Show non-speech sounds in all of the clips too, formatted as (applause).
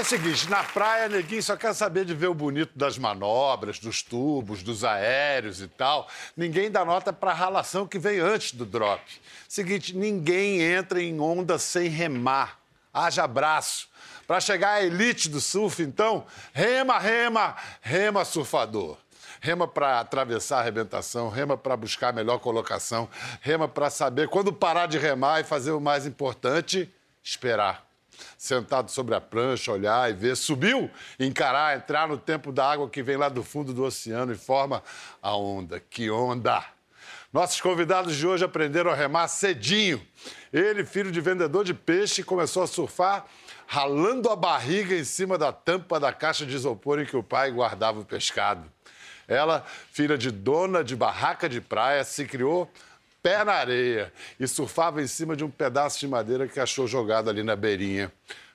É o seguinte, na praia, neguinho só quer saber de ver o bonito das manobras, dos tubos, dos aéreos e tal. Ninguém dá nota pra ralação que vem antes do drop. Seguinte, ninguém entra em onda sem remar. Haja abraço. Pra chegar à elite do surf, então, rema, rema, rema surfador. Rema para atravessar a arrebentação, rema para buscar a melhor colocação, rema para saber quando parar de remar e fazer o mais importante, esperar sentado sobre a prancha, olhar e ver. Subiu, encarar, entrar no tempo da água que vem lá do fundo do oceano e forma a onda. Que onda! Nossos convidados de hoje aprenderam a remar cedinho. Ele, filho de vendedor de peixe, começou a surfar ralando a barriga em cima da tampa da caixa de isopor em que o pai guardava o pescado. Ela, filha de dona de barraca de praia, se criou pé na areia e surfava em cima de um pedaço de madeira que achou jogado ali na beirinha.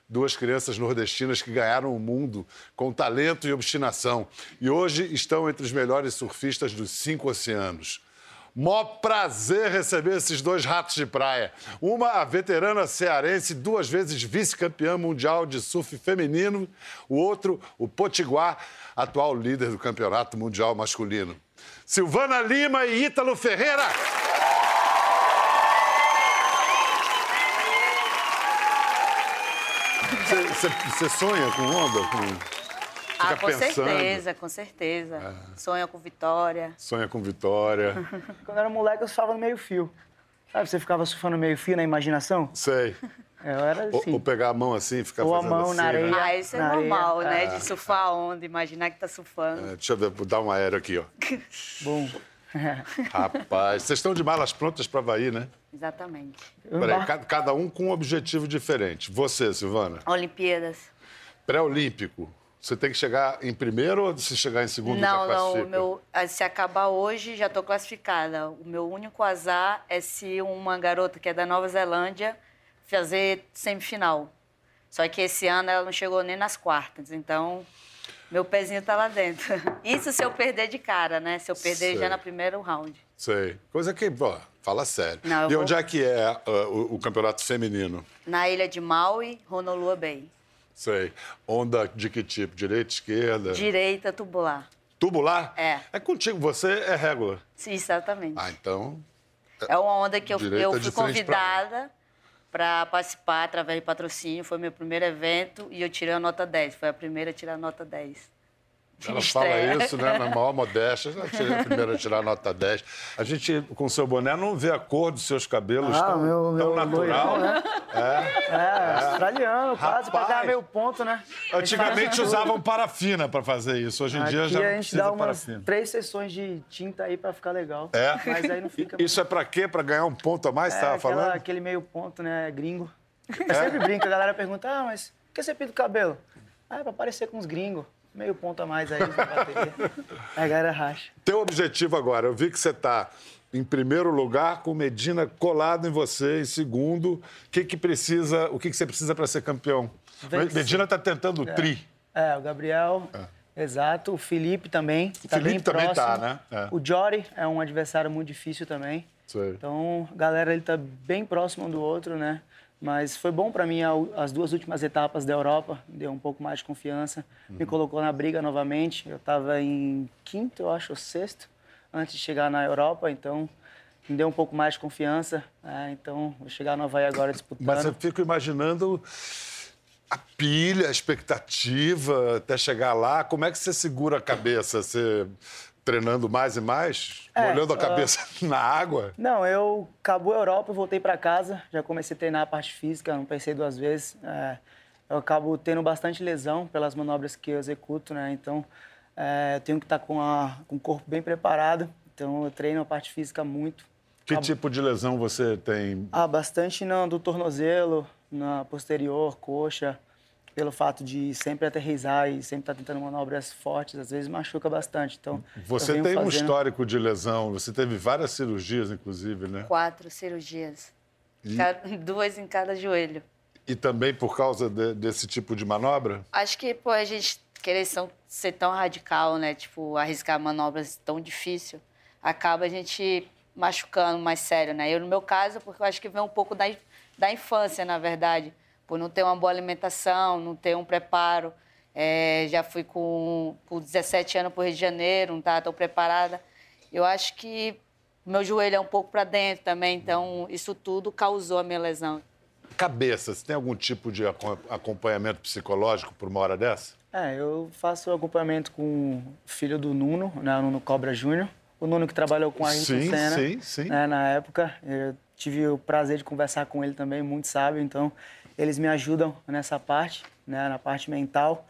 Duas crianças nordestinas que ganharam o mundo com talento e obstinação e hoje estão entre os melhores surfistas dos cinco oceanos. Mó prazer receber esses dois ratos de praia. Uma, a veterana cearense, duas vezes vice-campeã mundial de surf feminino. O outro, o Potiguar, atual líder do campeonato mundial masculino. Silvana Lima e Ítalo Ferreira. Você sonha com onda? Com... Ah, Fica com pensando. certeza, com certeza. Sonha com vitória. Sonha com vitória. (laughs) Quando eu era moleque, eu surfava no meio fio. Sabe, você ficava surfando no meio fio na imaginação? Sei. É, Eu era Ou, assim. ou pegar a mão assim e ficar Ou a fazendo mão assim, na né? areia. Ah, isso é Na areia. normal, né? É. De surfar a onda, imaginar que tá surfando. É, Deixa eu ver, vou dar um aéreo aqui, ó. Bom. (laughs) Rapaz, vocês estão de malas prontas para Havaí, né? Exatamente. Peraí, embarco- ca- cada um com um objetivo diferente. Você, Silvana, Olimpíadas. pré-olímpico. Você tem que chegar em primeiro ou se chegar em segundo já Não, não. classifica? O meu, ah, se acabar hoje, já tô classificada. O meu único azar é se uma garota que é da Nova Zelândia fazer semifinal. Só que esse ano ela não chegou nem nas quartas, então meu pezinho tá lá dentro. (laughs) Isso se eu perder de cara, né? Se eu perder Sei. já no primeiro round. Sei. Coisa que, ó, fala sério. Não, e vou- onde é que é ah, o, o campeonato feminino? Na ilha de Maui, Honolulu Bay. Sei. Onda de que tipo? Direita, esquerda? Direita tubular. Tubular? É. É contigo, você é régua. Sim, exatamente. Ah, então. É uma onda que eu, Direita eu fui frente pra convidada para participar através de patrocínio. Foi meu primeiro evento e eu tirei a nota 10. Foi a primeira a tirar a nota 10. Ela estreia. fala isso, né? Na maior modéstia. Eu tirei a primeira a tirar a nota 10. A gente, com o seu boné, não vê a cor dos seus cabelos Ah, tão, meu- tão meu natural. loirão, né? É, australiano, quase, pra dar meio ponto, né? Antigamente usavam parafina para fazer isso. Hoje em dia Aqui já não a gente dá umas parafina. três sessões de tinta aí pra ficar legal. É? Mas aí não fica... (laughs) Isso é para quê? Para ganhar um ponto a mais, É, estava aquela- falando? aquele meio ponto, né, gringo. Eu sempre brinco, a galera pergunta, ah, mas por que você pinta o cabelo? Ah, é pra parecer com os gringos. Meio ponto a mais aí na bateria. A galera racha. Teu objetivo agora, eu vi que você está em primeiro lugar com Medina colado em você, em segundo. O que, que precisa, o que, que você precisa para ser campeão? Medina está tentando o tri. É, o Gabriel, exato. O Felipe também, tá Felipe bem também próximo. tá, né? É. O Jory é um adversário muito difícil também. Sei. Então, a galera ele tá bem próximo um do outro, né? Mas foi bom para mim as duas últimas etapas da Europa, deu um pouco mais de confiança, me Uhum. colocou na briga novamente. Eu estava em quinto, eu acho, ou sexto, antes de chegar na Europa, então me deu um pouco mais de confiança. né? então, vou chegar no Havaí agora disputando. Mas eu fico imaginando a pilha, a expectativa até chegar lá. Como é que você segura a cabeça? Você treinando mais e mais? É, molhando a cabeça (laughs) na água? Não, eu acabou a Europa, eu voltei para casa, já comecei a treinar a parte física, não pensei duas vezes. É, eu acabo tendo bastante lesão pelas manobras que eu executo, né? Então, é, eu tenho que estar com, a- com o corpo bem preparado. Então, eu treino a parte física muito. Que tipo de lesão você tem? Ah, bastante no, do tornozelo, na posterior, coxa, pelo fato de sempre aterrissar e sempre estar tentando manobras fortes, às vezes machuca bastante. Então, Você tem um fazendo- histórico de lesão, você teve várias cirurgias, inclusive, né? Quatro cirurgias. Ca- (laughs) Duas em cada joelho. E também por causa de- desse tipo de manobra? Acho que, pô, a gente querer são- ser tão radical, né? Tipo, arriscar manobras tão difícil, acaba a gente machucando mais sério, né? Eu, no meu caso, porque eu acho que vem um pouco da, da infância, na verdade. Por não ter uma boa alimentação, não ter um preparo. É, já fui com, com 17 anos para o Rio de Janeiro, não estava tão preparada. Eu acho que meu joelho é um pouco para dentro também, então isso tudo causou a minha lesão. Cabeça, você tem algum tipo de acompanhamento psicológico por uma hora dessa? É, eu faço acompanhamento com o filho do Nuno, né, o Nuno Cobra Júnior. O Nuno que trabalhou com a Ayrton sim, Senna. Sim, sim, né, na época. Eu tive o prazer de conversar com ele também, muito sábio. Então, eles me ajudam nessa parte, né, na parte mental.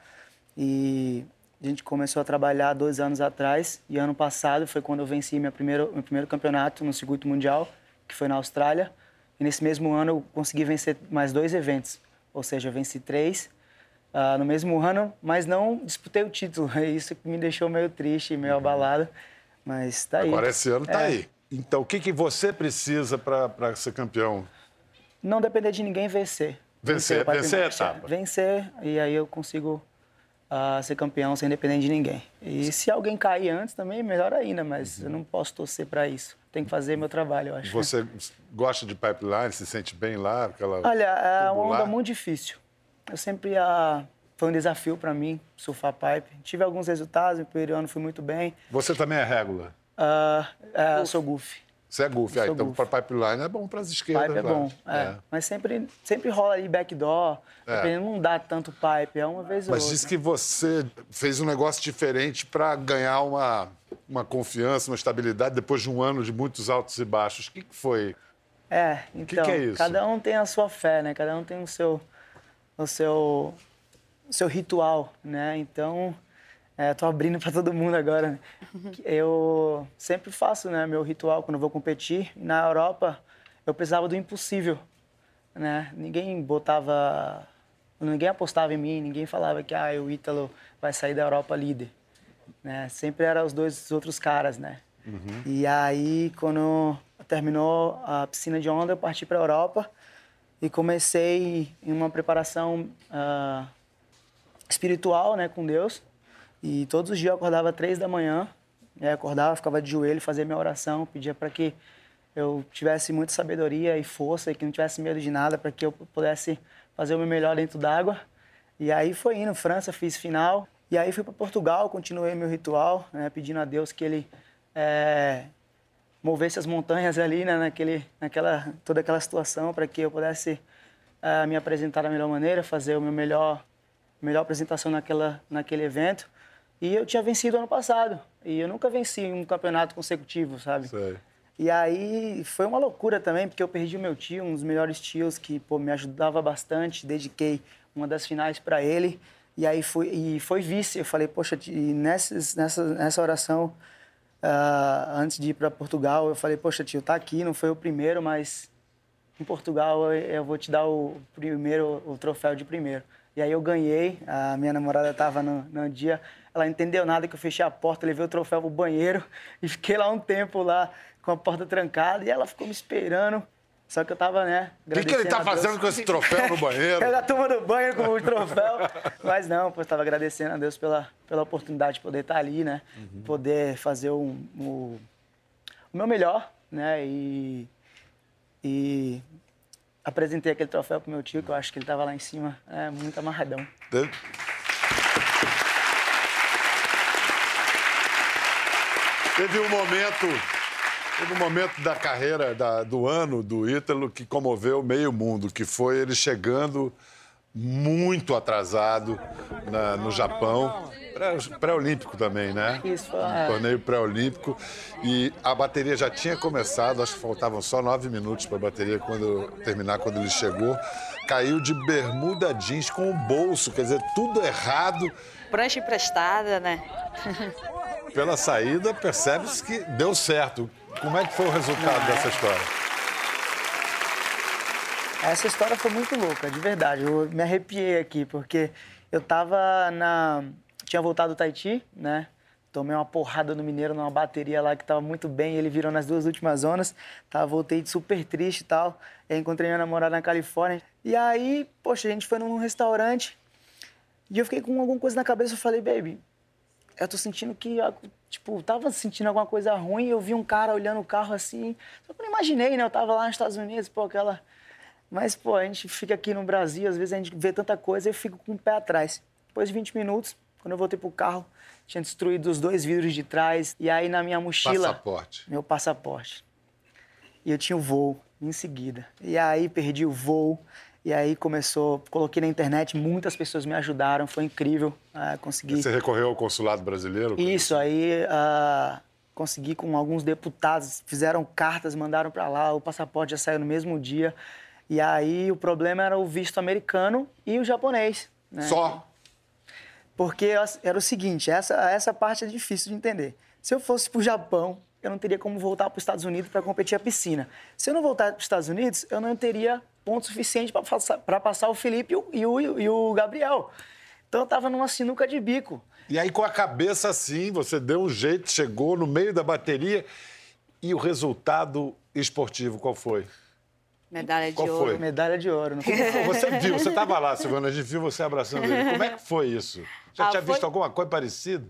E a gente começou a trabalhar dois anos atrás. E ano passado foi quando eu venci meu primeiro, meu primeiro campeonato no circuito mundial, que foi na Austrália. E nesse mesmo ano eu consegui vencer mais dois eventos. Ou seja, eu venci três uh, no mesmo ano, mas não disputei o título. (laughs) Isso que me deixou meio triste, meio uhum. abalado. Mas tá aí. Agora esse ano tá é. aí. Então, o que, que você precisa para ser campeão? Não depender de ninguém vencer. Vencer, vencer, vencer a etapa. Vencer, e aí eu consigo uh, ser campeão sem depender de ninguém. E se alguém cair antes também, melhor ainda, mas uhum. eu não posso torcer para isso. Tem que fazer meu trabalho, eu acho. Você gosta de pipeline, se sente bem lá? Aquela Olha, é uma onda muito difícil. Eu sempre uh, foi um desafio para mim surfar pipe. Tive alguns resultados, no primeiro ano fui muito bem. Você também é regular? Uh, é, eu sou goofy. Você é goofy, ah, então para pipeline é bom para as esquerdas. Pipe é bom, é. é. Mas sempre, sempre rola ali backdoor, é. não dá tanto pipe, é uma vez ou Mas outra. diz que você fez um negócio diferente para ganhar uma, uma confiança, uma estabilidade depois de um ano de muitos altos e baixos. O que, que foi? É, então, que que é então, cada um tem a sua fé, né? Cada um tem o seu, o seu, o seu ritual, né? Então, é, tô abrindo para todo mundo agora. Né? Eu sempre faço, né, meu ritual quando vou competir. Na Europa, eu precisava do impossível, né? Ninguém botava, ninguém apostava em mim, ninguém falava que ah, o Ítalo vai sair da Europa líder, né? Sempre eram os dois outros caras, né? Uhum. E aí, quando terminou a piscina de onda, eu parti para a Europa e comecei em uma preparação uh, espiritual, né, com Deus e todos os dias eu acordava três da manhã, né, acordava, ficava de joelho, fazia minha oração, pedia para que eu tivesse muita sabedoria e força e que não tivesse medo de nada, para que eu pudesse fazer o meu melhor dentro d'água. E aí foi indo, França, fiz final. E aí fui para Portugal, continuei meu ritual, né, pedindo a Deus que Ele é, movesse as montanhas ali, né, naquele, naquela, toda aquela situação, para que eu pudesse é, me apresentar da melhor maneira, fazer o meu melhor, melhor apresentação naquela, naquele evento. E eu tinha vencido ano passado. E eu nunca venci um campeonato consecutivo, sabe? Sei. E aí foi uma loucura também, porque eu perdi o meu tio, um dos melhores tios que pô, me ajudava bastante. Dediquei uma das finais para ele. E aí foi, e foi vice. Eu falei, poxa, e nessas, nessa, nessa oração, uh, antes de ir para Portugal, eu falei, poxa, tio, tá aqui, não foi o primeiro, mas em Portugal eu, eu vou te dar o primeiro, o troféu de primeiro. E aí eu ganhei, a minha namorada estava no, no dia, ela entendeu nada que eu fechei a porta, levei o troféu pro banheiro (laughs) e fiquei lá um tempo lá com a porta trancada e ela ficou me esperando. Só que eu tava, né? O que, que ele tá fazendo com esse troféu no banheiro? Ela turma do banho com o troféu. Mas não, pô, eu tava agradecendo a Deus pela, pela oportunidade de poder estar tá ali, né? Uhum. Poder fazer o, o, o, meu melhor, né? E, e apresentei aquele troféu pro meu tio, que eu acho que ele tava lá em cima, é, muito amarradão. Teve um momento, teve um momento da carreira da, do ano do Ítalo que comoveu meio mundo, que foi ele chegando muito atrasado na, no Japão, pré-olímpico também, né? Isso, é. Torneio pré-olímpico. E a bateria já tinha começado, acho que faltavam só nove minutos para a bateria quando, terminar quando ele chegou. Caiu de bermuda jeans com o bolso, quer dizer, tudo errado. Prancha emprestada, né? pela saída, percebe-se que deu certo. Como é que foi o resultado é. dessa história? Essa história foi muito louca, de verdade. Eu me arrepiei aqui, porque eu tava na. Tinha voltado do Tahiti, né? Tomei uma porrada no Mineiro numa bateria lá que tava muito bem. Ele virou nas duas últimas zonas. Tá, voltei super triste e tal. Eu encontrei minha namorada na Califórnia. E aí, poxa, a gente foi num restaurante. E eu fiquei com alguma coisa na cabeça. Eu falei, baby, eu tô sentindo que, tipo, tava sentindo alguma coisa ruim, eu vi um cara olhando o carro assim, só que eu não imaginei, né? Eu tava lá nos Estados Unidos, pô, aquela, Mas, pô, a gente fica aqui no Brasil, às vezes a gente vê tanta coisa e eu fico com o pé atrás. Depois de 20 minutos, quando eu voltei pro carro, tinha destruído os dois vidros de trás. E aí na minha mochila. Passaporte. Meu passaporte. E eu tinha o voo em seguida. E aí perdi o voo. E aí começou, coloquei na internet, muitas pessoas me ajudaram, foi incrível uh, conseguir. Você recorreu ao consulado brasileiro? Isso, aí uh, consegui com alguns deputados, fizeram cartas, mandaram para lá, o passaporte já saiu no mesmo dia. E aí o problema era o visto americano e o japonês. Né? Só? Porque era o seguinte, essa, essa parte é difícil de entender. Se eu fosse para o Japão, eu não teria como voltar para os Estados Unidos para competir a piscina. Se eu não voltar para os Estados Unidos, eu não teria ponto suficiente para passar, passar o Felipe e o, e o, e o Gabriel. Então eu estava numa sinuca de bico. E aí, com a cabeça assim, você deu um jeito, chegou no meio da bateria. E o resultado esportivo, qual foi? Medalha de Qual ouro. Foi? Medalha de ouro. (laughs) Você viu, você estava lá, Silvana, a gente viu você abraçando ele. Como é que foi isso? Já Ah, tinha foi- visto alguma coisa parecida?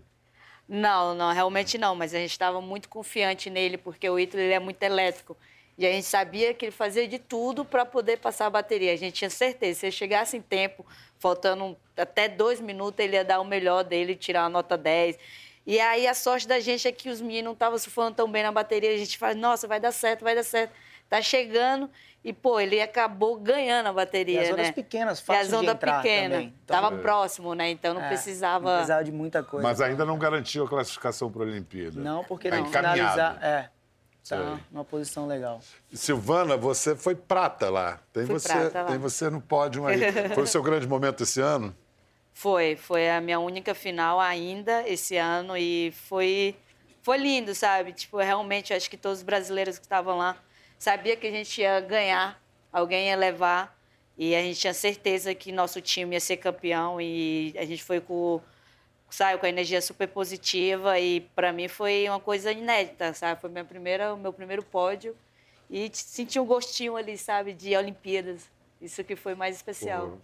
Não, não, realmente não, mas a gente estava muito confiante nele, porque o Ítalo ele é muito elétrico. E a gente sabia que ele fazia de tudo para poder passar a bateria. A gente tinha certeza, se ele chegasse em tempo, faltando até dois minutos, ele ia dar o melhor dele, tirar a nota 10. E aí a sorte da gente é que os meninos não estavam surfando tão bem na bateria. A gente fala, nossa, vai dar certo, vai dar certo. Tá chegando. E, pô, ele acabou ganhando a bateria, E as ondas né? pequenas, E fácil as de ondas entrar pequenas. também. Então, Tava próximo, né? Então não é, precisava... Não precisava de muita coisa. Mas ainda não garantiu a classificação para a Olimpíada. Não, porque Tá não encaminhado. finalizar. É. Sei. Tá numa posição legal. Silvana, você foi prata lá. Tem, Fui você, prata lá. tem você no pódio aí. (laughs) Foi o seu grande momento esse ano? Foi, foi a minha única final ainda esse ano e foi foi lindo, sabe? Tipo, realmente acho que todos os brasileiros que estavam lá sabia que a gente ia ganhar, alguém ia levar e a gente tinha certeza que nosso time ia ser campeão e a gente foi com saiu com a energia super positiva e para mim foi uma coisa inédita, sabe? Foi minha primeira, o meu primeiro pódio e senti um gostinho ali, sabe, de Olimpíadas. Isso que foi mais especial.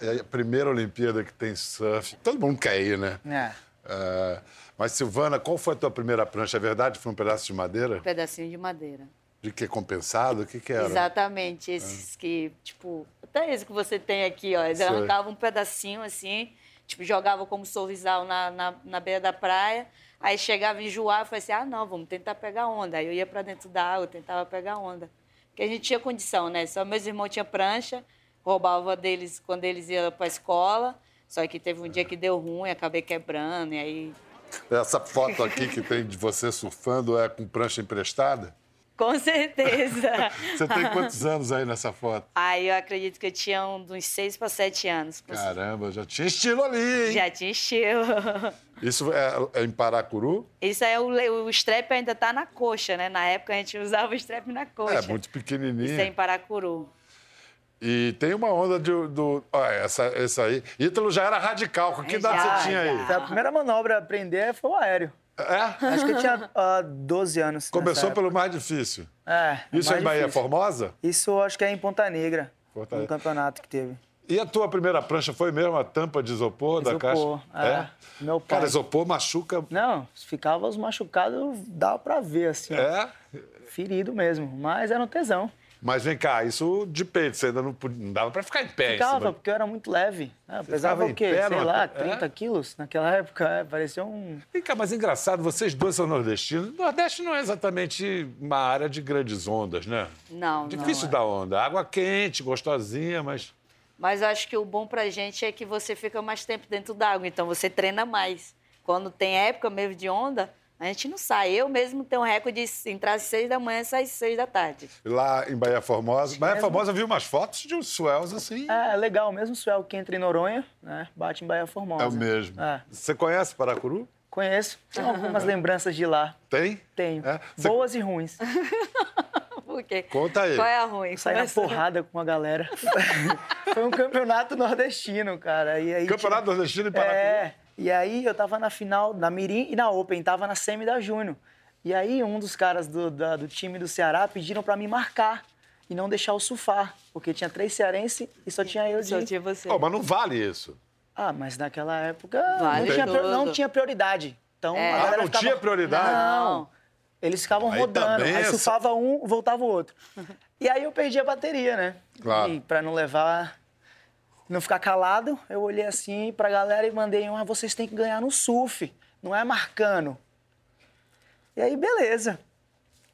É, é a primeira Olimpíada que tem surf. Todo mundo quer ir, né? É. É, mas, Silvana, qual foi a tua primeira prancha? É verdade? Foi um pedaço de madeira? Um pedacinho de madeira. De que? Compensado? O que, que era? Exatamente, esses que, tipo, até esse que você tem aqui, ó, eles Sei. arrancavam um pedacinho assim, tipo, jogavam como sorrisal na, na, na beira da praia, aí chegava e enjoava, eu falei assim, ah, não, vamos tentar pegar onda. Aí eu ia pra dentro da água, tentava pegar onda. Porque a gente tinha condição, né? Só meus irmãos tinham prancha, roubava deles quando eles iam pra escola, só que teve um dia que deu ruim, acabei quebrando, e aí... Essa foto aqui que tem de você surfando é com prancha emprestada? Com certeza! (laughs) Você tem quantos anos aí nessa foto? Aí eu acredito que eu tinha um, uns seis para sete anos. Caramba, já tinha estilo ali, hein? Já tinha estilo. (laughs) Isso é, é em Paracuru? Isso aí, o, o strap ainda tá na coxa, né? Na época a gente usava o strap na coxa. É, muito pequenininho. Isso é em Paracuru. E tem uma onda de, do... Olha, essa, essa aí. Ítalo já era radical. Com que idade você tinha aí? A primeira manobra a aprender foi o aéreo. É? Acho que eu tinha ah, 12 anos. Começou pelo mais difícil. É. Isso é em Bahia difícil. Formosa? Isso acho que é em Ponta Negra. Ponta No Negra. campeonato que teve. E a tua primeira prancha foi mesmo a tampa de isopor, da Isopor, caixa? é. Meu pai. Cara, isopor machuca. Não, ficava os machucados, dava pra ver, assim, ó, É? ferido mesmo. Mas era um tesão. Mas vem cá, isso de peito, você ainda não, podia- não dava pra ficar em pé. Ficava, porque eu era muito leve. Eu Você pesava o quê? pé Sei lá, é? 30 quilos naquela época. É, parecia um. Vem cá, mas engraçado, vocês dois são nordestinos. Nordeste não é exatamente uma área de grandes ondas, né? Não, Difícil não. dar onda. Água quente, gostosinha, mas. Mas eu acho que o bom pra gente é que você fica mais tempo dentro d'água, então você treina mais. Quando tem época mesmo de onda, a gente não sai. Eu mesmo tenho um recorde de entrar às seis da manhã e sair às seis da tarde. Lá em Bahia Formosa. Bahia mesmo. Formosa viu umas fotos de uns swells assim. É legal, o mesmo swell que entra em Noronha, né? Bate em Bahia Formosa. É o mesmo. É. Você conhece Paracuru? Conheço. Tenho algumas lembranças de lá. Tem? Tenho. É? Você- Boas e ruins. (laughs) Por quê? Conta aí. Qual é a ruim? Saí na porrada com a galera. (laughs) Foi um campeonato nordestino, cara. E aí Campeonato tinha- Nordestino em Paracuru? É. E aí eu tava na final, na Mirim e na Open, tava na semi da Júnior. E aí um dos caras do, da- do time do Ceará pediram pra me marcar e não deixar eu surfar, porque tinha três cearenses e só tinha eu de... Só tinha você. Oh, mas não vale isso. Ah, mas naquela época Vale não, tinha, não tinha prioridade. Então É. a Ah, não ficava- tinha prioridade? Não. Eles ficavam Aí rodando. também Aí surfava um, voltava o outro. E aí eu perdi a bateria, né? Claro. E pra não levar. Não ficar calado, eu olhei assim pra galera e mandei um, ah, vocês têm que ganhar no surf, não é marcando. E aí, beleza.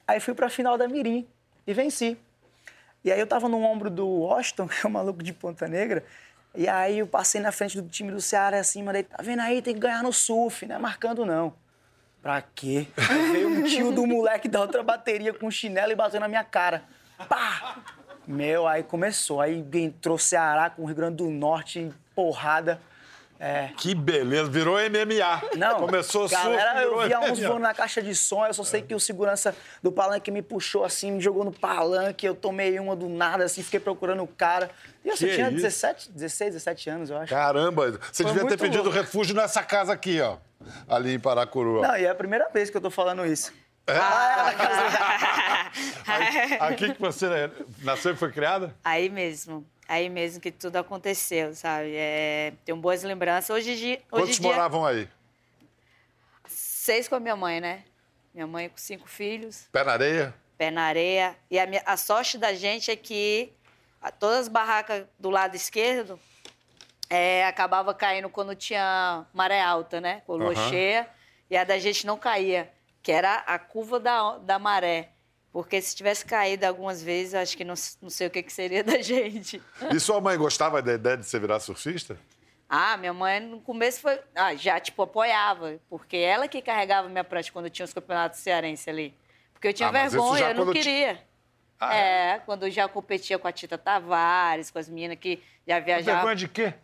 Aí fui pra final da Mirim e venci. E aí eu tava no ombro do Washington, (laughs) que é o maluco de Ponta Negra, e aí eu passei na frente do time do Ceará assim, mandei, tá vendo aí, tem que ganhar no surf, não é marcando não. Pra quê? Aí veio um tio do moleque da outra bateria com chinelo e bateu na minha cara. Pá! Meu, aí começou. Aí entrou Ceará com o Rio Grande do Norte, porrada. É. Que beleza, virou MMA. Não, Começou surf, galera, eu via uns voando na caixa de som, eu só sei que o segurança do palanque me puxou assim, me jogou no palanque, eu tomei uma do nada, assim, fiquei procurando o cara. E Que tinha isso? 17, 16, 17 anos, eu acho. Caramba, você Foi devia ter pedido louco. refúgio nessa casa aqui, ó. Ali em Paracuru. ó. Não, e é a primeira vez que eu tô falando isso. Aqui que você nasceu e foi criada? Aí mesmo. Aí mesmo que tudo aconteceu, sabe? É, tenho boas lembranças. Hoje, em dia- hoje Quantos dia, moravam aí? seis com a minha mãe, né? Minha mãe com cinco filhos, Pé na areia? pé na areia. E a, minha- a sorte da gente é que a- todas as barracas do lado esquerdo é, acabava caindo quando tinha maré alta, né? Com lua Aham. cheia. E a da gente não caía, que era a curva da, da maré. Porque se tivesse caído algumas vezes, acho que não, não sei o que, que seria da (laughs) gente. E sua mãe gostava da ideia de você virar surfista? Ah, minha mãe no começo foi. Ah, já, tipo, apoiava. Porque ela que carregava minha prancha quando tinha os campeonatos cearenses ali. Porque eu tinha Ah, vergonha, eu não queria. Ah, é, quando eu já competia com a Tita Tavares, com as meninas que já viajavam. Vergonha de quê?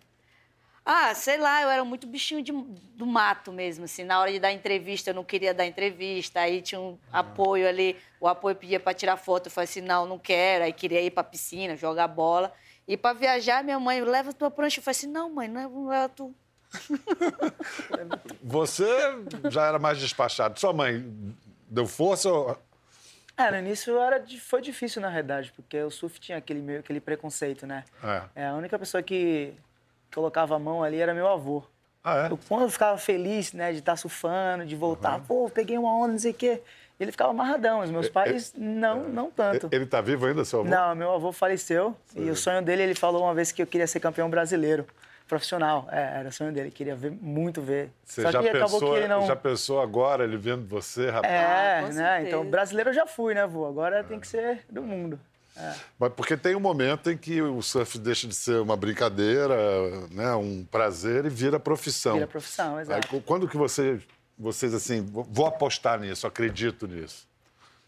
Ah, sei lá, eu era muito bichinho de- do mato mesmo, assim. Na hora de dar entrevista, eu não queria dar entrevista. Aí tinha um apoio ali, o apoio pedia para tirar foto. Eu falei assim, não, não quero. Aí queria ir pra piscina, jogar bola. E para viajar, minha mãe, leva tua prancha. Eu falei assim, não, mãe, não leva tu. (laughs) Você já era mais despachado. Sua mãe deu força ou... É, no início era, foi difícil, na realidade, porque o surf tinha aquele, meio, aquele preconceito, né? É. É, a única pessoa que colocava a mão ali era meu avô. Ah, é? Eu, quando eu ficava feliz, né, de estar surfando, de voltar, pô, peguei uma onda, não sei o quê. Ele ficava amarradão, os meus pais não, não tanto. Ele tá vivo ainda, seu avô? Não, meu avô faleceu e o sonho dele, ele falou uma vez que eu queria ser campeão brasileiro, profissional. É, era o sonho dele, queria ver, muito ver. Você Só já que acabou pensou, que ele não... já pensou agora, ele vendo você, rapaz? É, Ah, né? certeza. Então, brasileiro eu já fui, né, vô? Agora tem que ser do mundo. Mas porque tem um momento em que o surf deixa de ser uma brincadeira, né, um prazer e vira profissão. Vira profissão, Aí, exato. cu- quando que você, vocês assim, vou vou apostar nisso, acredito nisso?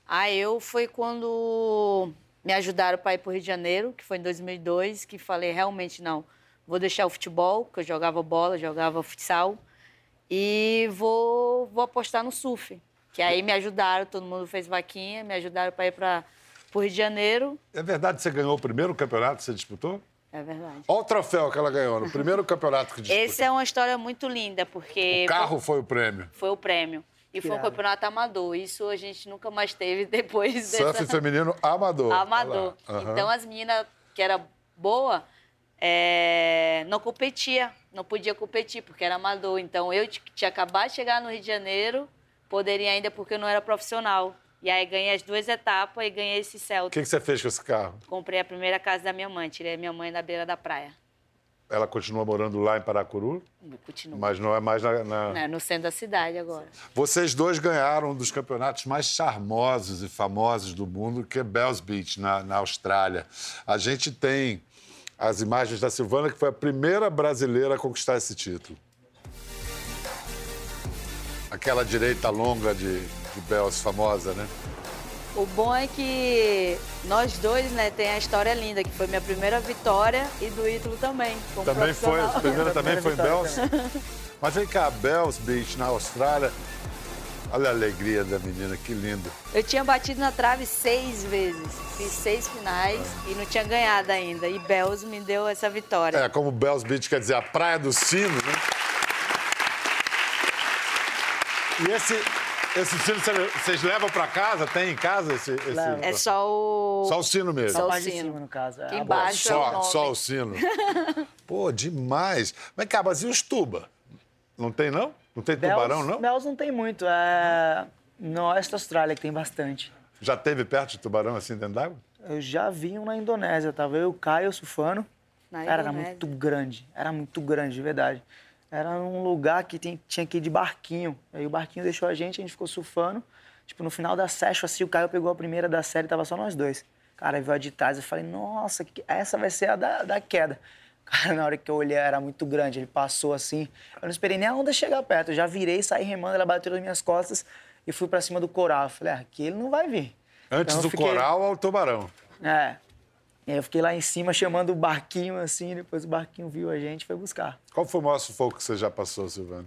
Ah, eu foi quando me ajudaram para ir para o Rio de Janeiro, que foi em 2002, que falei realmente não, vou deixar o futebol, que eu jogava bola, jogava futsal, e vou, vou apostar no surf. Que aí me ajudaram, todo mundo fez vaquinha, me ajudaram para ir para o Rio de Janeiro. É verdade que você ganhou o primeiro campeonato que você disputou? É verdade. Olha o troféu que ela ganhou no primeiro campeonato que disputou. Essa é uma história muito linda, porque O carro foi o prêmio. foi o prêmio. E foi um campeonato amador. Isso a gente nunca mais teve (laughs) depois dessa... Surf feminino amador. amador. Aham. Então as meninas que era boa é, não competia, não podia competir porque era amador. Então eu tinha acabado de chegar no Rio de Janeiro, poderia ainda porque eu não era profissional. E aí ganhei as duas etapas e ganhei esse O Celta. que, que você fez com esse carro? Comprei a primeira casa da minha mãe, tirei a minha mãe da beira da praia. Ela continua morando lá em Paracuru, Continua. mas não é mais na... na- Né, no centro da cidade agora. Vocês dois ganharam um dos campeonatos mais charmosos e famosos do mundo, que é Bells Beach, na, na Austrália. A gente tem as imagens da Silvana, que foi a primeira brasileira a conquistar esse título. Aquela direita longa de, de Bells, famosa, né? O bom é que nós dois, né, tem a história linda, que foi minha primeira vitória e do Ítalo também. como Também foi, a primeira também foi em Bells. Mas vem cá, Bells Beach, na Austrália. Olha a alegria da menina, que lindo. Eu tinha batido na trave seis vezes. Fiz seis finais e não tinha ganhado ainda. E Bells me deu essa vitória. É, como Bells Beach quer dizer a praia do sino, né? E esse, esse sino cê- vocês levam pra casa? Tem em casa esse? esse-. É só o. Só o sino mesmo. Só o sino. no caso. É, a embaixo. é o Só, nome. só o sino. (laughs) Pô, demais. Vem cá, mas e os tuba? Não tem, não? Não tem Bells- tubarão, não? Bells não tem muito. É... No oeste da Austrália, que tem bastante. Já teve perto de tubarão assim dentro d'água? Eu já vi um na Indonésia, tava eu o Caio surfando. Na Cara, era Indonésia. muito grande, era muito grande, de verdade. Era um lugar que tem- tinha que ir de barquinho. Aí o barquinho deixou a gente, a gente ficou surfando. Tipo, no final da session, assim, o Caio pegou a primeira da série, tava só nós dois. Cara, veio a de trás, eu falei, nossa, essa vai ser a da, da queda. (laughs) Cara, na hora que eu olhei, era muito grande. Ele passou assim, eu não esperei nem a onda chegar perto. Eu já virei, saí remando, ela bateu nas minhas costas e fui pra cima do coral. Eu falei, ah, aqui ele não vai vir. Antes Então, do fiquei- coral ao tubarão. É. E aí eu fiquei lá em cima chamando o barquinho assim, depois o barquinho viu a gente e foi buscar. Qual foi o maior sufoco que você já passou, Silvana?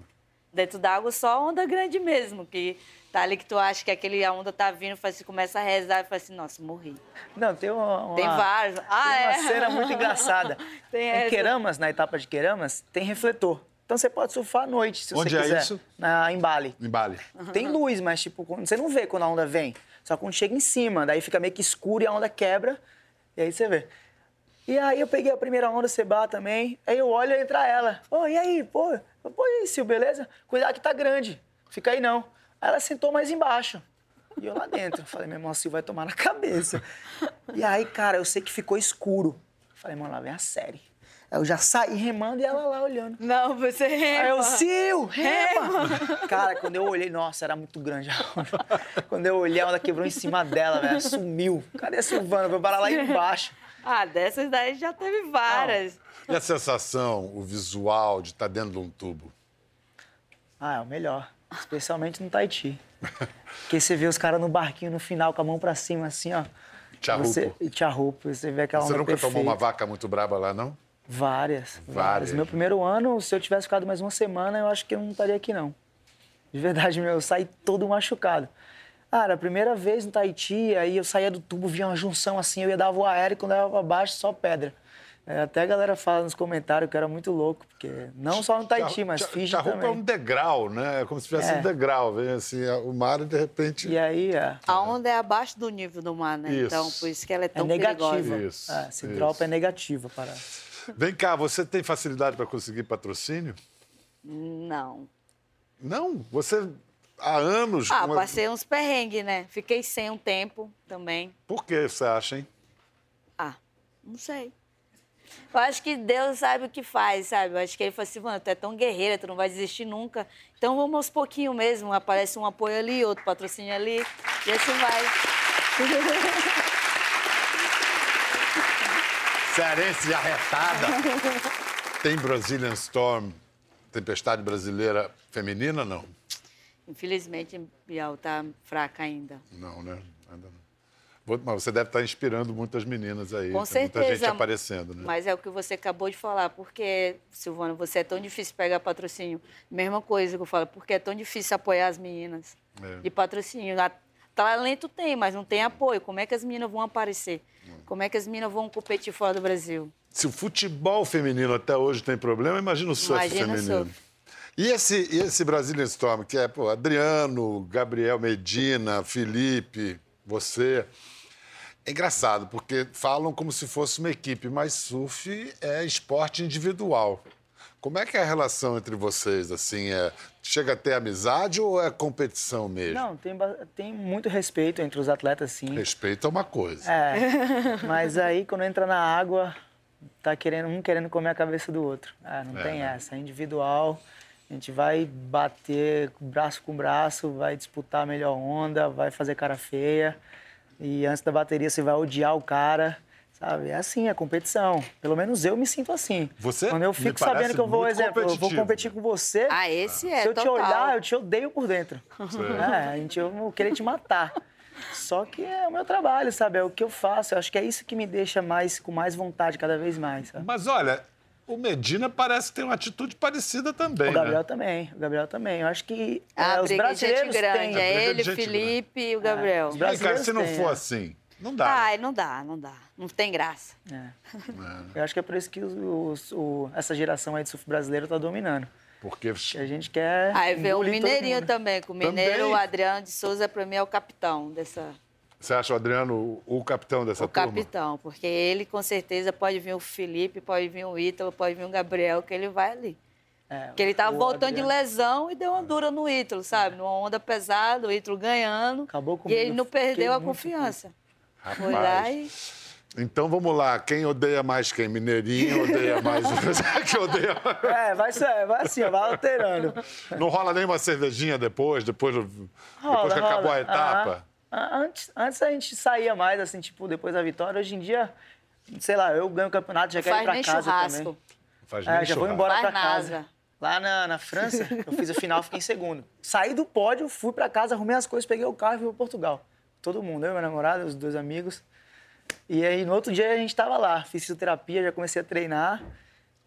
Dentro d'água só onda grande mesmo, que tá ali que tu acha que aquele, a onda tá vindo, faz, você começa a rezar e fala assim, nossa, morri. Não, tem uma. uma- Tem vários. Ah, tem uma é? cena muito engraçada. (laughs) Tem em essa. Queramas, na etapa de Queramas, tem refletor. Então você pode surfar à noite, se Onde você é quiser. isso? Na, em Bali. Em Bali. Tem luz, mas tipo, você não vê quando a onda vem. Só quando chega em cima, daí fica meio que escuro e a onda quebra, e aí você vê. E aí eu peguei a primeira onda, Seba também, aí eu olho e entra ela. Ô, e aí, pô? Pô, e aí, Sil, beleza? Cuidado que tá grande, fica aí não. Aí ela sentou mais embaixo. E eu lá dentro. Falei, meu irmão, Sil vai tomar na cabeça. E aí, cara, eu sei que ficou escuro. Falei, mano, lá vem a série. Eu já saí remando e ela lá olhando. Não, você rema. Aí eu, Sil, rema! Cara, quando eu olhei, nossa, era muito grande a onda. Quando eu olhei, a onda quebrou em cima dela, velho, sumiu. Cadê a Silvana? Foi parar lá embaixo. Ah, dessas daí já teve várias. E a sensação, o visual de estar dentro de um tubo? Ah, é o melhor. Especialmente no Tahiti. Porque você vê os caras no barquinho no final, com a mão pra cima, assim, ó. Tcharrupo. Você, e tcharrupo, você vê aquela Você onda nunca perfeita. tomou uma vaca muito braba lá, não? Várias, Várias. várias. Meu primeiro ano, se eu tivesse ficado mais uma semana, eu acho que eu não estaria aqui, não. De verdade, meu, eu saí todo machucado. Cara, a primeira vez no Tahiti, aí eu saía do tubo, via uma junção assim, eu ia dar voo aéreo, quando eu ia pra baixo, só pedra. É, até a galera fala nos comentários que eu era muito louco, porque não só no Tahiti, mas Fiji também. é um degrau, né? É como se tivesse É. um degrau. Vem assim, o mar e de repente... E aí, é, A onda é abaixo do nível do mar, né? Isso. Então, por isso que ela é é tão negativa. perigosa. Isso, É, se isso. dropa é negativa para... Vem cá, você tem facilidade para conseguir patrocínio? Não. Não, você há anos... Ah, com- passei uns perrengues, né? Fiquei sem um tempo também. Por que você acha, hein? Ah, não sei. Eu acho que Deus sabe o que faz, sabe? Eu acho que ele falou assim, mano, tu é tão guerreira, tu não vai desistir nunca. Então vamos aos pouquinho mesmo. Aparece um apoio ali, outro patrocínio ali, e assim vai. (laughs) Cearense arretada. (laughs) Tem Brazilian Storm, tempestade brasileira feminina, não? Infelizmente, Bial tá fraca ainda. Não, né? Ainda não. Mas você deve estar inspirando muitas meninas aí. Com Tem certeza. Muita gente aparecendo, né? Mas é o que você acabou de falar. Porque, Silvana, você é tão difícil pegar patrocínio. Mesma coisa que eu falo, porque é tão difícil apoiar as meninas É. de patrocínio. Talento tem, mas não tem apoio. Como é que as meninas vão aparecer? Como é que as meninas vão competir fora do Brasil? Se o futebol feminino até hoje tem problema, imagina o surf Imagina o feminino. surf. E esse, e esse Brazilian Storm, que é pô, Adriano, Gabriel Medina, Felipe, você. É engraçado, porque falam como se fosse uma equipe, mas surf é esporte individual. Como é que é a relação entre vocês? Assim, é, chega a ter amizade ou é competição mesmo? Não, tem, tem muito respeito entre os atletas, sim. Respeito é uma coisa. É, mas aí quando entra na água, tá querendo um querendo comer a cabeça do outro. Ah, não É, tem né? essa, é individual. A gente vai bater braço com braço, vai disputar a melhor onda, vai fazer cara feia. E antes da bateria você vai odiar o cara, sabe? É assim, é competição. Pelo menos eu me sinto assim. Você Quando eu fico sabendo que eu vou, exemplo, eu vou competir com você, Ah, esse é se eu te total. olhar, eu te odeio por dentro. Sei. É, a gente, eu vou querer te matar. Só que é o meu trabalho, sabe? É o que eu faço. Eu acho que é isso que me deixa mais com mais vontade cada vez mais. sabe? Mas olha, o Medina parece ter uma atitude parecida também. O Gabriel né? também, o Gabriel também. Eu acho que Ah, é, os brasileiros grande. têm. É ele, o Felipe e o Gabriel. os Vem cá, brasileiros se não têm, for é. assim, não dá. Ai, não dá, não dá. Não tem graça. (laughs) É. Eu acho que é por isso que os- os- o- essa geração aí de surf brasileiro tá dominando. Porque Que a gente quer. Aí vem o engolir todo Mineirinho também, que o Mineiro, Também. o Adriano de Souza, pra mim, é o capitão dessa. você acha o Adriano o, o capitão dessa o turma? capitão, porque ele com certeza pode vir o Felipe, pode vir o Ítalo, pode vir o Gabriel, que ele vai ali. É, Porque ele tava voltando Adriano... de lesão e deu uma dura no Ítalo, sabe? Numa onda pesada, o Ítalo ganhando. Acabou com E ele não perdeu a confiança. Rapaz. Então vamos lá, quem odeia mais quem? Mineirinho odeia mais (laughs) que odeia É, vai, ser, vai assim, vai alterando. Não rola nem uma cervejinha depois, depois, rola, depois que rola. acabou a etapa? Ah, antes, antes a gente saía mais, assim, tipo, depois da vitória. Hoje em dia, sei lá, eu ganho o campeonato, já quero ir pra casa churrasco. também. Faz é, nem já vou embora Faz pra casa. Lá na, na França, eu fiz a final, fiquei em segundo. Saí do pódio, fui pra casa, arrumei as coisas, peguei o carro e fui pra Portugal. Todo mundo, eu, meu namorado, os dois amigos. E aí, no outro dia, a gente tava lá. Fiz fisioterapia, já comecei a treinar.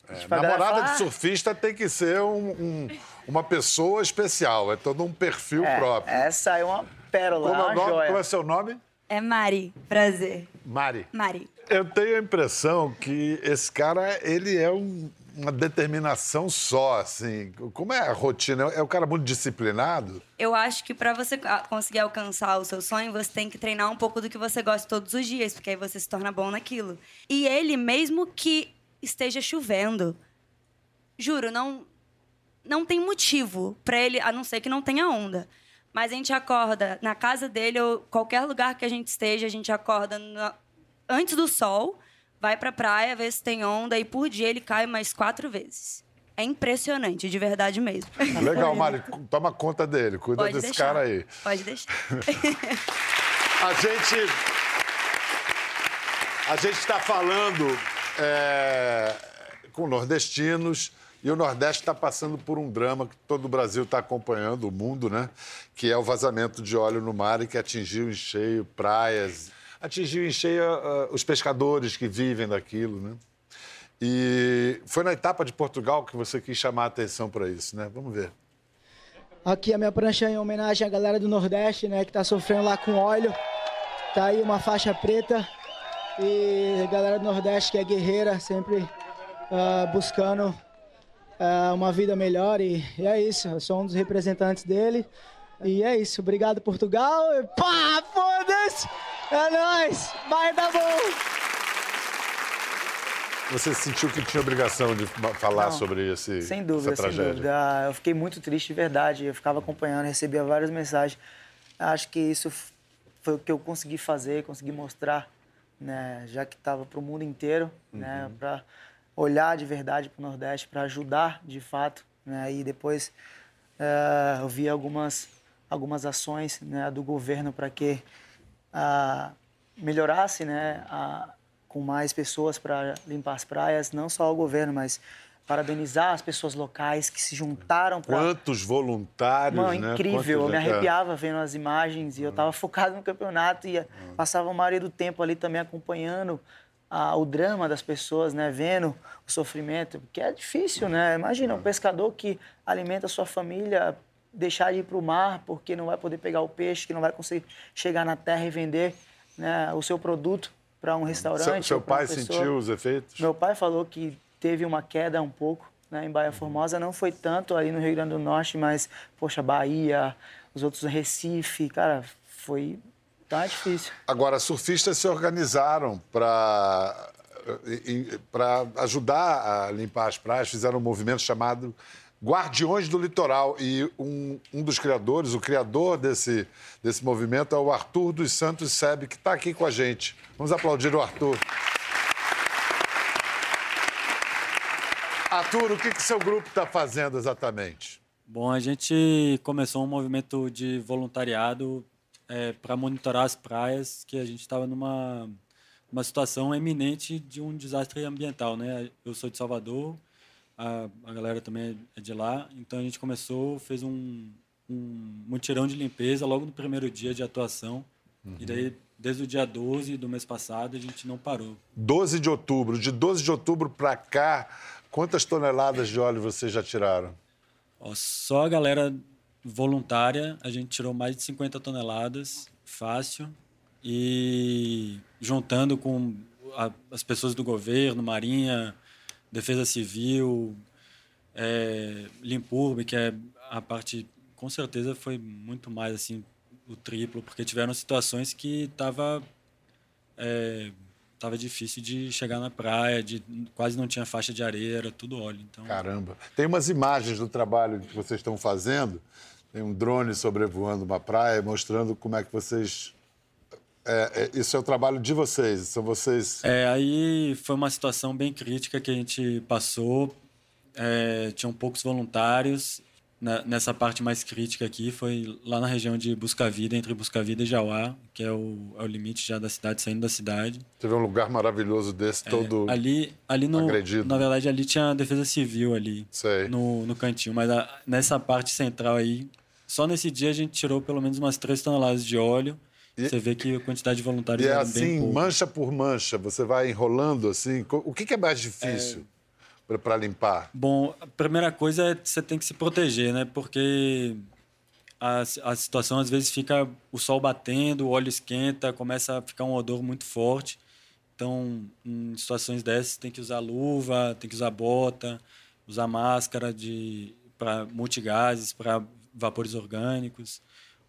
É, namorada de surfista tem que ser um, um, uma pessoa especial, é todo um perfil é, próprio. Essa é uma pérola, como, é, nome, como é seu nome? É Mari, prazer. Mari. Mari. Eu tenho a impressão que esse cara, ele é um, uma determinação só, assim. Como é a rotina? É o cara muito disciplinado? Eu acho que para você conseguir alcançar o seu sonho, você tem que treinar um pouco do que você gosta todos os dias, porque aí você se torna bom naquilo. E ele, mesmo que esteja chovendo, juro, não não tem motivo para ele, a não ser que não tenha onda. Mas a gente acorda na casa dele ou qualquer lugar que a gente esteja, a gente acorda antes do sol, vai pra praia, vê se tem onda e por dia ele cai mais quatro vezes. É impressionante, de verdade mesmo. (laughs) Legal, Mari. Toma conta dele. Cuida Pode desse deixar. cara aí. Pode deixar. (laughs) a gente. A gente está falando é, com nordestinos. E o Nordeste está passando por um drama que todo o Brasil está acompanhando, o mundo, né? Que é o vazamento de óleo no mar e que atingiu em cheio praias, atingiu em cheio uh, os pescadores que vivem daquilo, né? E foi na etapa de Portugal que você quis chamar a atenção para isso, né? Vamos ver. Aqui a minha prancha em homenagem à galera do Nordeste, né? Que está sofrendo lá com óleo. Tá aí uma faixa preta. E a galera do Nordeste que é guerreira, sempre uh, buscando é, uma vida melhor e, e, é isso. Eu sou um dos representantes dele. E é isso. Obrigado, Portugal. E pá, foda-se! É nóis! Vai dar bom! Você sentiu que tinha obrigação de falar Não, sobre esse, sem dúvida, essa tragédia? Sem dúvida. Eu fiquei muito triste de verdade. Eu ficava acompanhando, recebia várias mensagens. Acho que isso foi o que eu consegui fazer, consegui mostrar, né? Já que estava para o mundo inteiro, né? uhum. né? Para olhar de verdade para o Nordeste, para ajudar de fato. Né? E depois é, eu vi algumas, algumas ações né, do governo para que uh, melhorasse né, a, com mais pessoas para limpar as praias, não só o governo, mas parabenizar as pessoas locais que se juntaram para. Quantos voluntários, Mano, né? incrível. Quantos... Eu me arrepiava vendo as imagens e eu estava focado no campeonato e passava a maioria do tempo ali também acompanhando a, o drama das pessoas, né? Vendo o sofrimento, porque é difícil, né? Imagina um pescador que alimenta a sua família deixar de ir para o mar porque não vai poder pegar o peixe, que não vai conseguir chegar na terra e vender né, o seu produto para um restaurante. Seu, seu pai sentiu os efeitos? Meu pai falou que teve uma queda um pouco né, em Baía Formosa, não foi tanto ali no Rio Grande do Norte, mas, poxa, Bahia, os outros Recife, cara, foi Tá difícil. Agora, surfistas se organizaram para para ajudar a limpar as praias, fizeram um movimento chamado Guardiões do Litoral. E um, um dos criadores, o criador desse, desse movimento é o Arthur dos Santos Sebe, que está aqui com a gente. Vamos aplaudir o Arthur. Arthur, o que, que seu grupo está fazendo exatamente? Bom, a gente começou um movimento de voluntariado é, para monitorar as praias, que a gente estava numa uma situação eminente de um desastre ambiental, né? Eu sou de Salvador, a, a galera também é de lá, então a gente começou, fez um, um mutirão de limpeza logo no primeiro dia de atuação, uhum. e daí desde o dia 12 do mês passado a gente não parou. 12 de outubro, de 12 de outubro para cá, quantas toneladas de óleo vocês já tiraram? Ó, só a galera voluntária, a gente tirou mais de 50 toneladas, fácil. E juntando com a, as pessoas do governo, Marinha, Defesa Civil, é, Limpurbe, que é a parte, com certeza foi muito mais assim, o triplo, porque tiveram situações que estava é, tava difícil de chegar na praia, de, quase não tinha faixa de areia, era tudo óleo. Então... Caramba. Tem umas imagens do trabalho que vocês estão fazendo. Tem um drone sobrevoando uma praia, mostrando como é que vocês é, é, isso é o trabalho de vocês, são vocês. É, aí foi uma situação bem crítica que a gente passou. É, tinham poucos voluntários. Na, nessa parte mais crítica aqui foi lá na região de Busca Vida, entre Busca Vida e Jauá, que é o, é o limite já da cidade, saindo da cidade. Teve um lugar maravilhoso desse, todo é, ali, ali no, agredido. Na verdade, ali tinha a defesa civil ali, Sei. No, no cantinho. Mas a, nessa parte central aí, só nesse dia a gente tirou pelo menos umas três toneladas de óleo e, você vê que a quantidade de voluntários e é é assim, bem pouco. mancha por mancha, você vai enrolando assim. O que, que é mais difícil é... para limpar? Bom, a primeira coisa é que você tem que se proteger, né? Porque a, a situação às vezes fica o sol batendo, o óleo esquenta, começa a ficar um odor muito forte. Então, em situações dessas, tem que usar luva, tem que usar bota, usar máscara de para multigases, para vapores orgânicos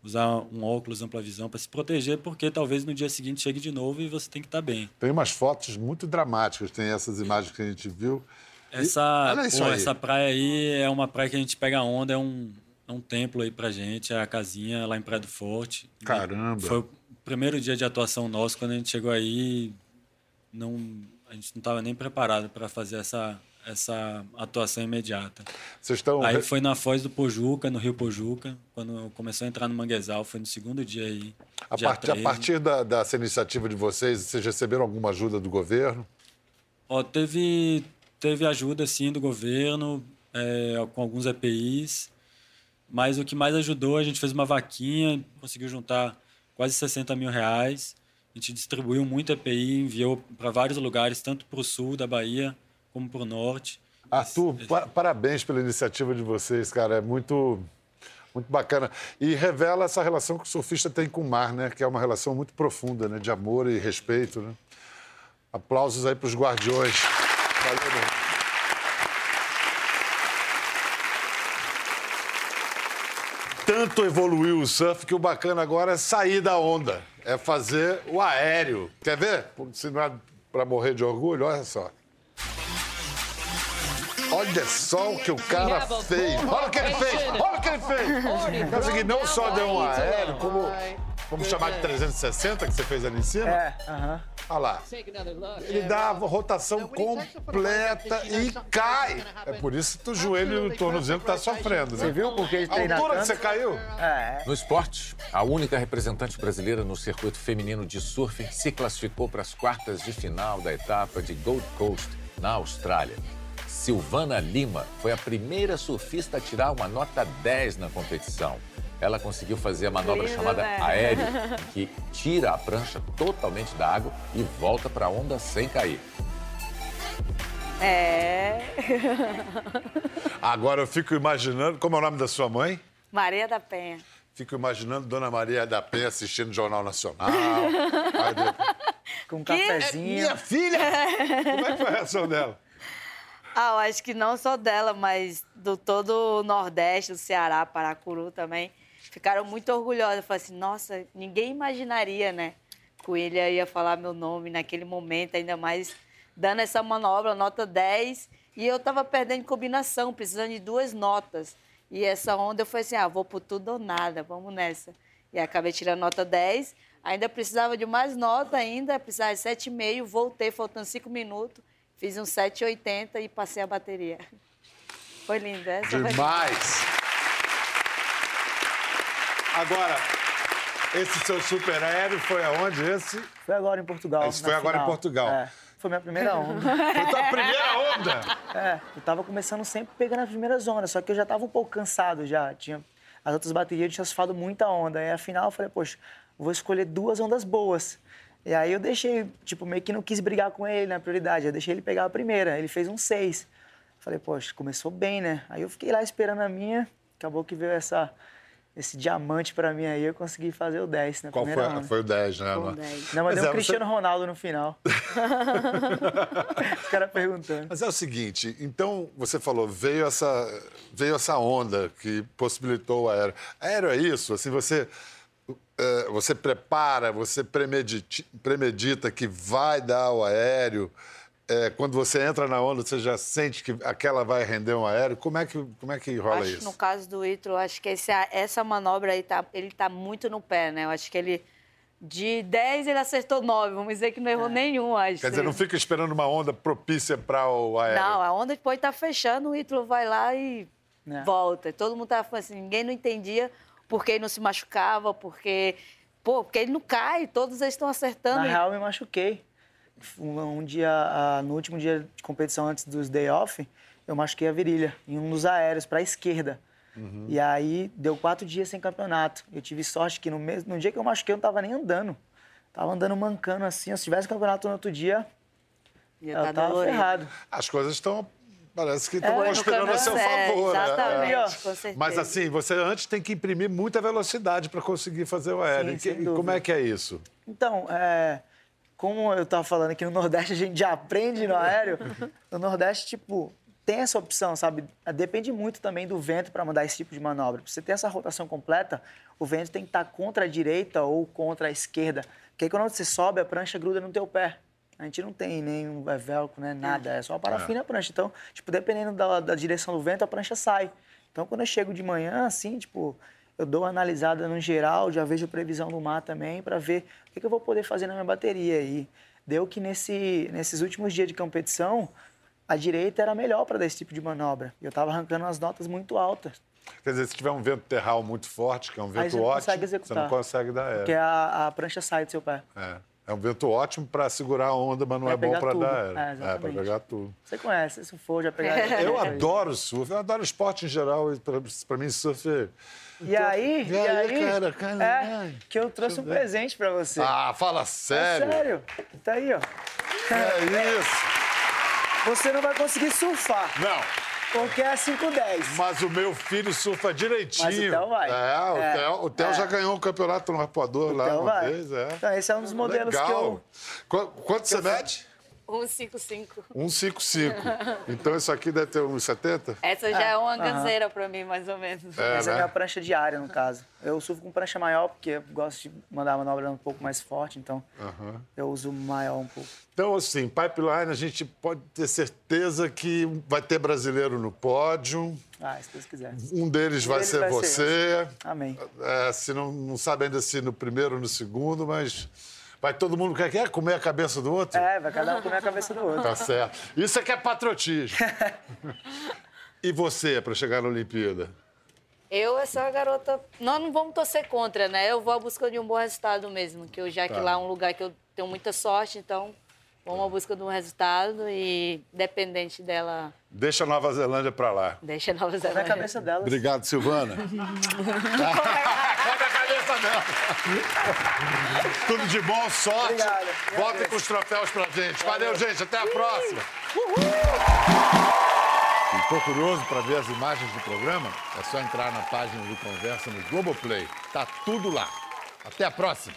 usar um óculos ampla visão para se proteger, porque talvez no dia seguinte chegue de novo e você tem que estar tá bem. Tem umas fotos muito dramáticas, tem essas imagens que a gente viu. Essa, e, pô, essa praia aí é uma praia que a gente pega onda, é um, é um templo aí pra gente, é a casinha lá em Praia do Forte. Caramba! Foi o primeiro dia de atuação nosso, quando a gente chegou aí, não, a gente não estava nem preparado para fazer essa, essa atuação imediata. Vocês estão... Aí foi na Foz do Pojuca, no Rio Pojuca, quando começou a entrar no manguezal, foi no segundo dia aí. A, part, a partir da, dessa iniciativa de vocês, vocês receberam alguma ajuda do governo? Ó, teve, teve ajuda, sim, do governo, é, com alguns EPIs, mas o que mais ajudou, a gente fez uma vaquinha, conseguiu juntar quase 60 mil reais, a gente distribuiu muito EPI, enviou para vários lugares, tanto para o sul da Bahia, como para o norte. Arthur, esse... pa parabéns pela iniciativa de vocês, cara. É muito, muito bacana. E revela essa relação que o surfista tem com o mar, né? Que é uma relação muito profunda, né? De amor e respeito, né? Aplausos aí para os guardiões. Valeu, meu. Tanto evoluiu o surf que o bacana agora é sair da onda, é fazer o aéreo. Quer ver? Se não é para morrer de orgulho, olha só. Olha só o que o cara fez. Olha o que ele fez. Olha o que ele fez. É o seguinte, não só deu um aéreo, como... Vamos chamar de 360 que você fez ali em cima? É, aham. Uh. Olha lá. Ele dá a rotação completa e cai. É por isso que o joelho e o tornozelo tá sofrendo, né? Você viu porque ele treina A altura que você caiu? É. No esporte, a única representante brasileira no circuito feminino de surf se classificou para as quartas de final da etapa de Gold Coast, na Austrália. Silvana Lima foi a primeira surfista a tirar uma nota 10 na competição. Ela conseguiu fazer a manobra chamada aéreo, (laughs) que tira a prancha totalmente da água e volta para a onda sem cair. É. (laughs) Agora eu fico imaginando. Como é o nome da sua mãe? Maria da Penha. Fico imaginando Dona Maria da Penha assistindo o Jornal Nacional. (laughs) Com um cafezinho. É minha filha! Como é que foi a reação dela? Ah, eu acho que não só dela, mas do todo o Nordeste, do Ceará, Paracuru também. Ficaram muito orgulhosos. Eu falei assim, nossa, ninguém imaginaria, né? William ia falar meu nome naquele momento, ainda mais dando essa manobra, nota 10. E eu tava perdendo combinação, precisando de duas notas. E essa onda eu falei assim, ah, vou por tudo ou nada, vamos nessa. E acabei tirando nota 10. Ainda precisava de mais nota ainda, precisava de 7,5, voltei faltando 5 minutos. Fiz um 780 e passei a bateria. Foi lindo, essa Demais! Agora, esse seu super aéreo foi aonde esse? Foi agora em Portugal. Esse foi agora final. em Portugal. É, foi minha primeira (laughs) onda. foi tua primeira onda? É, eu tava começando sempre pegando as primeiras ondas, só que eu já tava um pouco cansado já. Tinha, as outras baterias tinham surfado muita onda. Aí, afinal, eu falei, poxa, vou escolher duas ondas boas. E aí eu deixei, tipo, meio que não quis brigar com ele na prioridade. Eu deixei ele pegar a primeira. Ele fez um seis. Falei, poxa, começou bem, né? Aí eu fiquei lá esperando a minha. Acabou que veio essa, esse diamante pra mim aí. Eu consegui fazer o 10 na Qual primeira foi? onda. Foi o 10, né? Foi o 10. Não, mas, Mas deu é, um Cristiano você- Ronaldo no final. (laughs) Os caras perguntando. Mas é o seguinte, então você falou, veio essa, veio essa onda que possibilitou o aéreo. Aéreo é isso, assim, você você prepara, você premedita, premedita que vai dar o aéreo. É, quando você entra na onda, você já sente que aquela vai render um aéreo. Como é que, como é que rola acho, isso? No caso do Ítalo, acho que esse, essa manobra aí tá, ele tá muito no pé, né? Eu acho que ele de 10 ele acertou 9, vamos dizer que não errou é. nenhum, acho. Quer dizer, não fica esperando uma onda propícia para o aéreo. Não, a onda pode estar tá fechando, o Ítalo vai lá e é. volta. Todo mundo tava assim, ninguém não entendia porque ele não se machucava, porque. Pô, porque ele não cai, todos eles estão acertando. Na real, eu me machuquei. Um, um dia, uh, no último dia de competição antes dos day off, eu machuquei a virilha em um dos aéreos para a esquerda. Uhum. E aí deu quatro dias sem campeonato. Eu tive sorte que no, mesmo, no dia que eu machuquei, eu não tava nem andando. Tava andando mancando assim. Se tivesse campeonato no outro dia, eu tá tava ferrado. As coisas estão Parece que estão é, conspirando a seu favor. É, exatamente, né? com certeza. Mas assim, você antes tem que imprimir muita velocidade para conseguir fazer o aéreo. Sim, que, como é que é isso? Então, é, como eu estava falando aqui no Nordeste, a gente já aprende no aéreo. (laughs) No Nordeste, tipo, tem essa opção, sabe? Depende muito também do vento para mandar esse tipo de manobra. Pra você ter essa rotação completa, o vento tem que estar tá contra a direita ou contra a esquerda. Porque aí quando você sobe, a prancha gruda no teu pé. A gente não tem nenhum é velcro, né? Nada. É só parafina é. a prancha. Então, tipo, dependendo da, da direção do vento, a prancha sai. Então, quando eu chego de manhã, assim, tipo, eu dou uma analisada no geral, já vejo a previsão do mar também, para ver o que, que, eu vou poder fazer na minha bateria. E deu que nesse, nesses últimos dias de competição, a direita era melhor para dar esse tipo de manobra. Eu estava arrancando umas notas muito altas. Quer dizer, se tiver um vento terral muito forte, que é um vento ótimo, você não consegue dar aéreo. Porque a, a prancha sai do seu pé. É. É um vento ótimo para segurar a onda, mas não é, é bom para dar. É, é para pegar tudo. Você conhece, se for, já pegar. (laughs) Eu adoro surf, eu adoro esporte em geral. Para mim, surf é. E aí, e, aí, cara, cara, é, que eu trouxe um presente para você. Ah, fala sério. É sério. Tá aí, ó. É isso. Você não vai conseguir surfar. Não. Porque é 5-10. Mas o meu filho surfa direitinho. Mas o Theo vai. É, o é. Theo, o Theo é. já ganhou um campeonato no arpoador lá uma vai. vez. É. Então, esse é um dos modelos Legal. que eu... Qu quanto você mede? 155. 155. Então isso aqui deve ter 1,70? Essa já é, é uma ganzeira para mim, mais ou menos. É, Essa né? é a minha prancha diária, no caso. Eu surfo com prancha maior, porque eu gosto de mandar a manobra um pouco mais forte, então uhum. eu uso maior um pouco. Então, assim, pipeline, a gente pode ter certeza que vai ter brasileiro no pódio. Ah, se Deus quiser. Um deles vai ser vai você. Ser. Amém. É, se não, não sabe ainda se no primeiro ou no segundo, mas Vai todo mundo quer, quer comer a cabeça do outro? É, vai cada um comer a cabeça do outro. Tá certo. Isso é que é patriotismo. (laughs) e você, para chegar na Olimpíada? Eu, essa garota. Nós não vamos torcer contra, né? Eu vou à busca de um bom resultado mesmo. Que eu, já tá. que lá é um lugar que eu tenho muita sorte, então vamos à busca de um resultado e dependente dela. Deixa a Nova Zelândia para lá. Deixa a Nova Zelândia. Na cabeça dela. Obrigado, Silvana. (laughs) Tudo de bom, sorte. Voltem com os troféus pra gente. Valeu, Valeu gente. Até a próxima. Ficou curioso para ver as imagens do programa? É só entrar na página do Conversa no Globoplay. Tá tudo lá. Até a próxima.